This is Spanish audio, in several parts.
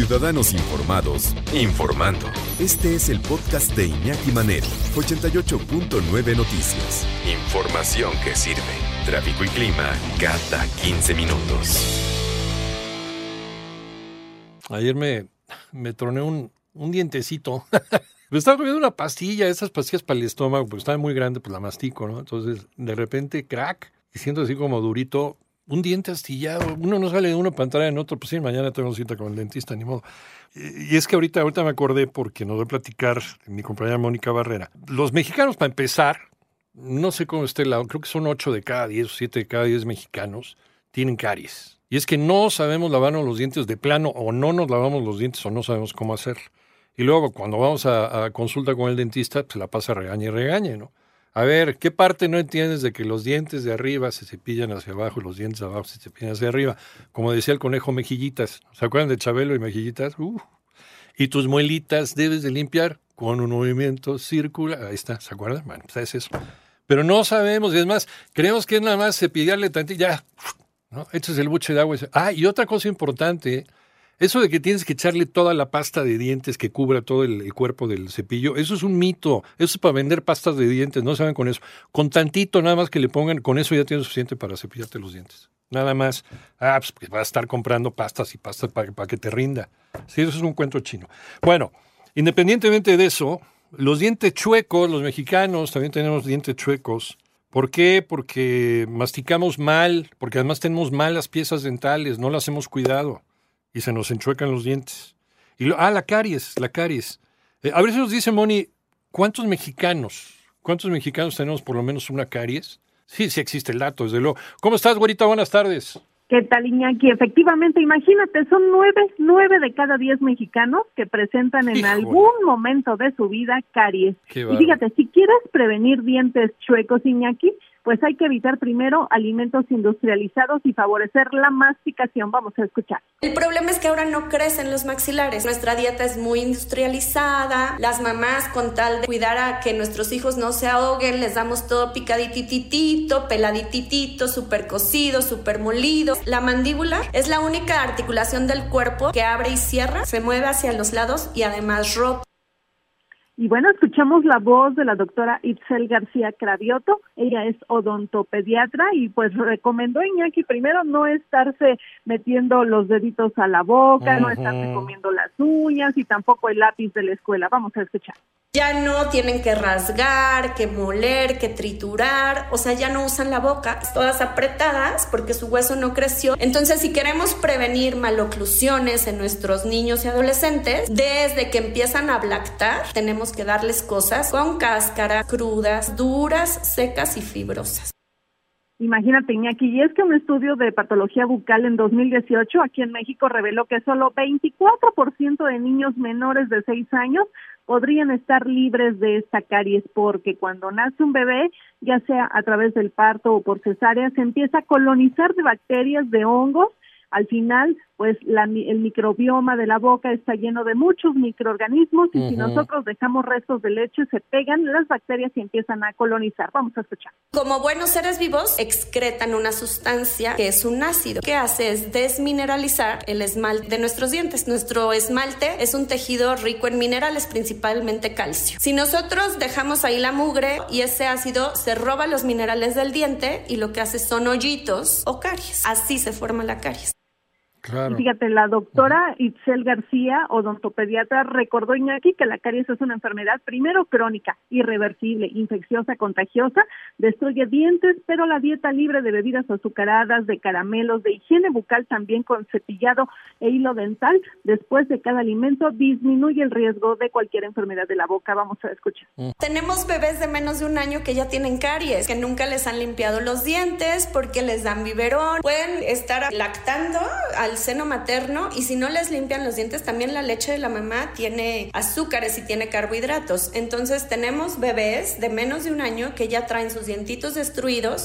Ciudadanos informados, informando. Este es el podcast de Iñaki Manero, 88.9 Noticias. Información que sirve. Tráfico y clima cada 15 minutos. Ayer me, me troné un, un dientecito. me estaba comiendo una pastilla, esas pastillas para el estómago, porque estaba muy grande, pues la mastico, ¿no? Entonces, de repente, crack, y siento así como durito, un diente astillado. Uno no sale de para entrar en otro, pues sí, mañana tengo cita con el dentista, ni modo. Y es que ahorita, ahorita me acordé, porque nos voy a platicar mi compañera Mónica Barrera. Los mexicanos, para empezar, no sé cómo esté el lado, creo que son 8 de cada 10 o 7 de cada 10 mexicanos, tienen caries. Y es que no sabemos lavarnos los dientes de plano o no nos lavamos los dientes o no sabemos cómo hacer. Y luego cuando vamos a, consulta con el dentista, pues la pasa regañe y regañe, ¿no? A ver, ¿qué parte no entiendes de que los dientes de arriba se cepillan hacia abajo y los dientes de abajo se cepillan hacia arriba? Como decía el conejo Mejillitas. ¿Se acuerdan de Chabelo y Mejillitas? Uh. Y tus muelitas debes de limpiar con un movimiento circular. Ahí está, ¿se acuerdan? Bueno, pues es eso. Pero no sabemos, y es más, creemos que es nada más cepillarle tantito, ya, ¿no? Echas el buche de agua. Ah, y otra cosa importante, eso de que tienes que echarle toda la pasta de dientes que cubra todo el, cuerpo del cepillo, eso es un mito. Eso es para vender pastas de dientes, no saben con eso. Con tantito nada más que le pongan, con eso ya tienes suficiente para cepillarte los dientes. Nada más. Ah, pues vas a estar comprando pastas y pastas para, para que te rinda. Sí, eso es un cuento chino. Bueno, independientemente de eso, los dientes chuecos, los mexicanos también tenemos dientes chuecos. ¿Por qué? Porque masticamos mal, porque además tenemos malas piezas dentales, no las hemos cuidado y se nos enchuecan los dientes. Y lo, ah, la caries, la caries. Eh, a ver si nos dice Moni, ¿cuántos mexicanos, cuántos mexicanos tenemos por lo menos una caries? Sí, sí existe el dato, desde luego. ¿Cómo estás, güerita? Buenas tardes. ¿Qué tal, Iñaki? Efectivamente, imagínate, son nueve, nueve de cada diez mexicanos que presentan en Híjole. algún momento de su vida caries. Y fíjate, si quieres prevenir dientes chuecos, Iñaki, pues hay que evitar primero alimentos industrializados y favorecer la masticación. Vamos a escuchar. El problema es que ahora no crecen los maxilares. Nuestra dieta es muy industrializada. Las mamás, con tal de cuidar a que nuestros hijos no se ahoguen, les damos todo picadititito, peladititito, súper cocido, súper molido. La mandíbula es la única articulación del cuerpo que abre y cierra, se mueve hacia los lados y además rota. Y bueno, escuchamos la voz de la doctora Itzel García Cravioto. Ella es odontopediatra y pues recomendó Iñaki primero no estarse metiendo los deditos a la boca, no estarse comiendo las uñas y tampoco el lápiz de la escuela. Vamos a escuchar. Ya no tienen que rasgar, que moler, que triturar, o sea, ya no usan la boca, todas apretadas porque su hueso no creció. Entonces, si queremos prevenir maloclusiones en nuestros niños y adolescentes, desde que empiezan a lactar, tenemos que darles cosas con cáscara, crudas, duras, secas y fibrosas. Imagínate, Iñaki, y es que un estudio de patología bucal en 2018 aquí en México reveló que solo 24% de niños menores de 6 años podrían estar libres de esta caries porque cuando nace un bebé, ya sea a través del parto o por cesárea, se empieza a colonizar de bacterias, de hongos. Al final, pues la, el microbioma de la boca está lleno de muchos microorganismos y si nosotros dejamos restos de leche, se pegan las bacterias y empiezan a colonizar. Vamos a escuchar. Como buenos seres vivos, excretan una sustancia que es un ácido. que hace es desmineralizar el esmalte de nuestros dientes. Nuestro esmalte es un tejido rico en minerales, principalmente calcio. Si nosotros dejamos ahí la mugre y ese ácido se roba los minerales del diente y lo que hace son hoyitos o caries. Así se forma la caries. Y fíjate, la doctora Itzel García, odontopediatra, recordó Iñaki que la caries es una enfermedad primero crónica, irreversible, infecciosa, contagiosa, destruye dientes, pero la dieta libre de bebidas azucaradas, de caramelos, de higiene bucal también con cepillado e hilo dental después de cada alimento disminuye el riesgo de cualquier enfermedad de la boca. Vamos a escuchar. Mm. Tenemos bebés de menos de un año que ya tienen caries, que nunca les han limpiado los dientes porque les dan biberón, pueden estar lactando al seno materno y si no les limpian los dientes, también la leche de la mamá tiene azúcares y tiene carbohidratos. Entonces tenemos bebés de menos de un año que ya traen sus dientitos destruidos.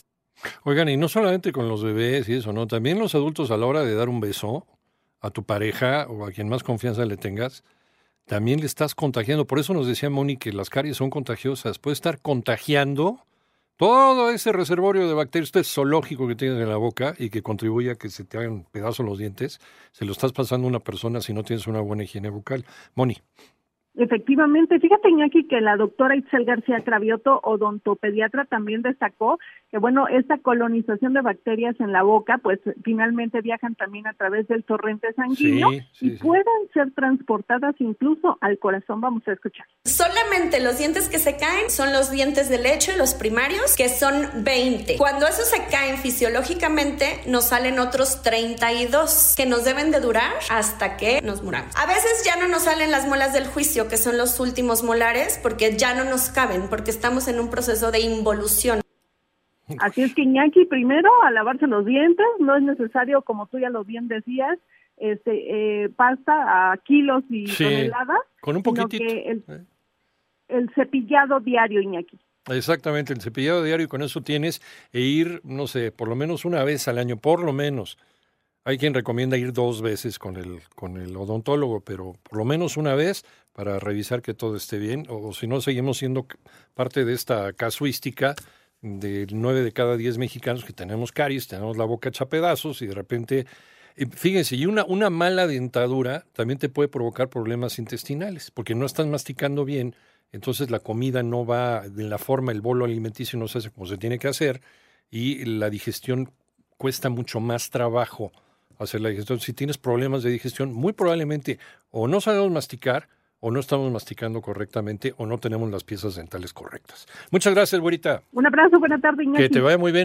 Oigan, y no solamente con los bebés y eso, ¿no? También los adultos a la hora de dar un beso a tu pareja o a quien más confianza le tengas, también le estás contagiando. Por eso nos decía Moni que las caries son contagiosas. Puede estar contagiando todo ese reservorio de bacterias, este zoológico que tienes en la boca y que contribuye a que se te hagan pedazos los dientes, se lo estás pasando a una persona si no tienes una buena higiene bucal. Moni. Efectivamente, fíjate Iñaki que la doctora Itzel García Cravioto, odontopediatra, también destacó que bueno, esta colonización de bacterias en la boca, pues finalmente viajan también a través del torrente sanguíneo y pueden ser transportadas incluso al corazón. Vamos a escuchar. Solamente los dientes que se caen son los dientes de leche, los primarios, que son 20. Cuando esos se caen fisiológicamente, nos salen otros 32 que nos deben de durar hasta que nos muramos. A veces ya no nos salen las muelas del juicio que son los últimos molares, porque ya no nos caben, porque estamos en un proceso de involución. Así es que Iñaki, primero a lavarse los dientes, no es necesario, como tú ya lo bien decías, este eh, pasta a kilos y toneladas, con un poquitito. el, el cepillado diario, Iñaki. Exactamente, el cepillado diario y con eso tienes e ir, no sé, por lo menos una vez al año, por lo menos. Hay quien recomienda ir dos veces con el, con el odontólogo, pero por lo menos una vez para revisar que todo esté bien, o si no, seguimos siendo parte de esta casuística de nueve de cada diez mexicanos que tenemos caries, tenemos la boca hecha pedazos y de repente, fíjense, y una, una mala dentadura también te puede provocar problemas intestinales, porque no estás masticando bien, entonces la comida no va de la forma, el bolo alimenticio no se hace como se tiene que hacer y la digestión cuesta mucho más trabajo hacer la digestión. Si tienes problemas de digestión, muy probablemente o no sabemos masticar, o no estamos masticando correctamente, o no tenemos las piezas dentales correctas. Muchas gracias, güerita. Un abrazo, buena tarde. Que te vaya muy bien.